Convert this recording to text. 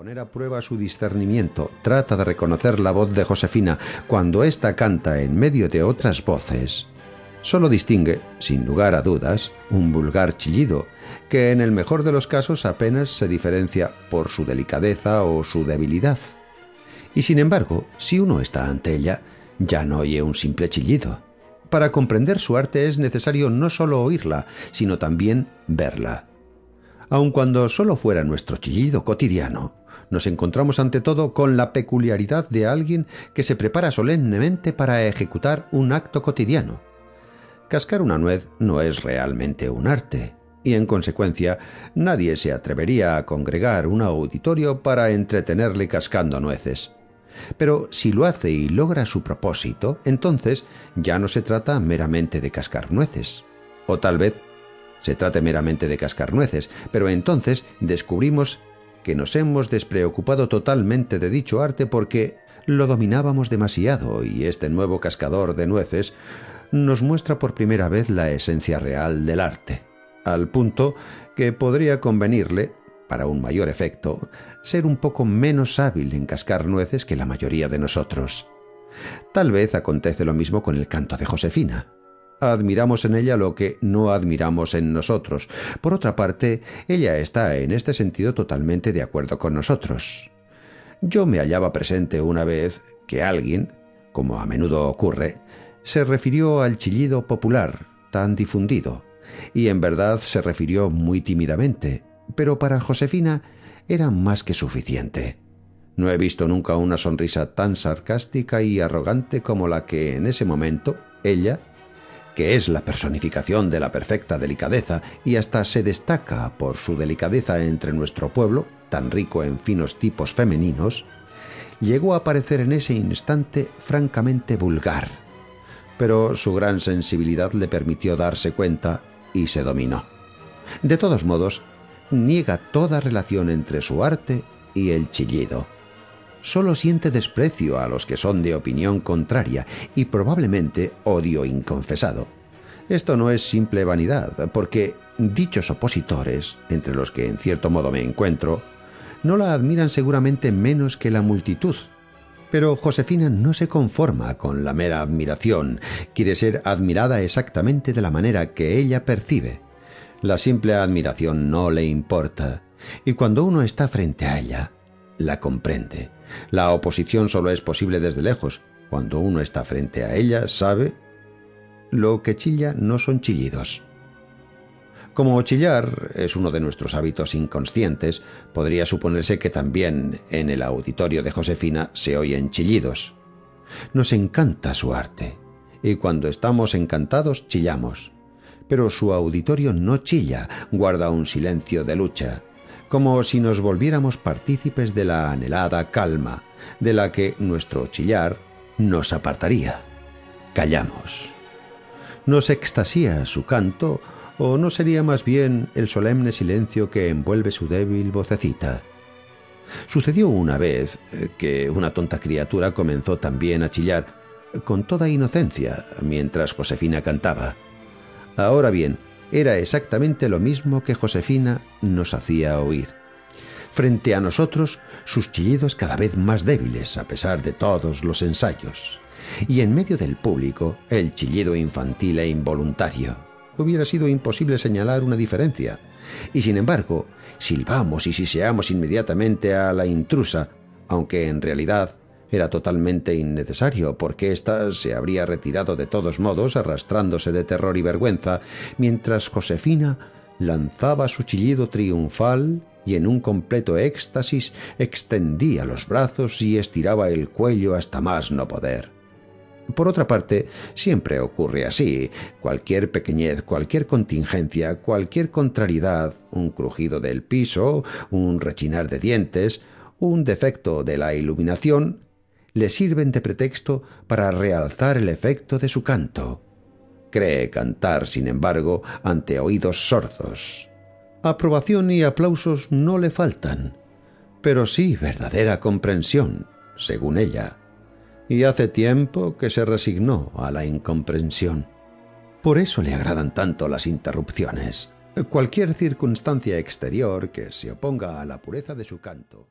poner a prueba su discernimiento, trata de reconocer la voz de Josefina cuando ésta canta en medio de otras voces. Solo distingue, sin lugar a dudas, un vulgar chillido, que en el mejor de los casos apenas se diferencia por su delicadeza o su debilidad. Y sin embargo, si uno está ante ella, ya no oye un simple chillido. Para comprender su arte es necesario no solo oírla, sino también verla aun cuando solo fuera nuestro chillido cotidiano, nos encontramos ante todo con la peculiaridad de alguien que se prepara solemnemente para ejecutar un acto cotidiano. Cascar una nuez no es realmente un arte, y en consecuencia nadie se atrevería a congregar un auditorio para entretenerle cascando nueces. Pero si lo hace y logra su propósito, entonces ya no se trata meramente de cascar nueces, o tal vez se trate meramente de cascar nueces, pero entonces descubrimos que nos hemos despreocupado totalmente de dicho arte porque lo dominábamos demasiado y este nuevo cascador de nueces nos muestra por primera vez la esencia real del arte, al punto que podría convenirle, para un mayor efecto, ser un poco menos hábil en cascar nueces que la mayoría de nosotros. Tal vez acontece lo mismo con el canto de Josefina admiramos en ella lo que no admiramos en nosotros. Por otra parte, ella está en este sentido totalmente de acuerdo con nosotros. Yo me hallaba presente una vez que alguien, como a menudo ocurre, se refirió al chillido popular, tan difundido, y en verdad se refirió muy tímidamente, pero para Josefina era más que suficiente. No he visto nunca una sonrisa tan sarcástica y arrogante como la que en ese momento ella que es la personificación de la perfecta delicadeza y hasta se destaca por su delicadeza entre nuestro pueblo, tan rico en finos tipos femeninos, llegó a parecer en ese instante francamente vulgar. Pero su gran sensibilidad le permitió darse cuenta y se dominó. De todos modos, niega toda relación entre su arte y el chillido solo siente desprecio a los que son de opinión contraria y probablemente odio inconfesado. Esto no es simple vanidad, porque dichos opositores, entre los que en cierto modo me encuentro, no la admiran seguramente menos que la multitud. Pero Josefina no se conforma con la mera admiración, quiere ser admirada exactamente de la manera que ella percibe. La simple admiración no le importa, y cuando uno está frente a ella, la comprende. La oposición solo es posible desde lejos. Cuando uno está frente a ella, sabe lo que chilla no son chillidos. Como chillar es uno de nuestros hábitos inconscientes, podría suponerse que también en el auditorio de Josefina se oyen chillidos. Nos encanta su arte, y cuando estamos encantados chillamos. Pero su auditorio no chilla, guarda un silencio de lucha, como si nos volviéramos partícipes de la anhelada calma, de la que nuestro chillar nos apartaría. Callamos. ¿Nos extasía su canto o no sería más bien el solemne silencio que envuelve su débil vocecita? Sucedió una vez eh, que una tonta criatura comenzó también a chillar, con toda inocencia, mientras Josefina cantaba. Ahora bien, era exactamente lo mismo que Josefina nos hacía oír. Frente a nosotros, sus chillidos cada vez más débiles a pesar de todos los ensayos. Y en medio del público, el chillido infantil e involuntario. Hubiera sido imposible señalar una diferencia. Y sin embargo, silbamos y siseamos inmediatamente a la intrusa, aunque en realidad era totalmente innecesario, porque ésta se habría retirado de todos modos, arrastrándose de terror y vergüenza, mientras Josefina lanzaba su chillido triunfal y en un completo éxtasis extendía los brazos y estiraba el cuello hasta más no poder. Por otra parte, siempre ocurre así. Cualquier pequeñez, cualquier contingencia, cualquier contrariedad, un crujido del piso, un rechinar de dientes, un defecto de la iluminación, le sirven de pretexto para realzar el efecto de su canto. Cree cantar, sin embargo, ante oídos sordos. Aprobación y aplausos no le faltan, pero sí verdadera comprensión, según ella. Y hace tiempo que se resignó a la incomprensión. Por eso le agradan tanto las interrupciones. Cualquier circunstancia exterior que se oponga a la pureza de su canto